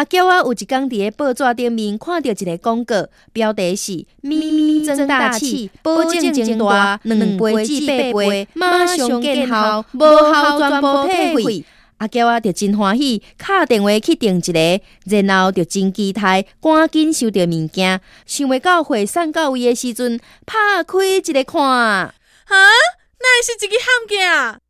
阿娇啊，有一工伫报纸顶面看到一个广告，标题是“咪咪增大气，保证精大，两倍至八倍，马上见效，无效全部退费。”阿娇啊，就真欢喜，敲电话去订一个，然后就真期待，赶紧收到物件。想未到货送到位的时阵，拍开一个看，啊，那是一个陷阱。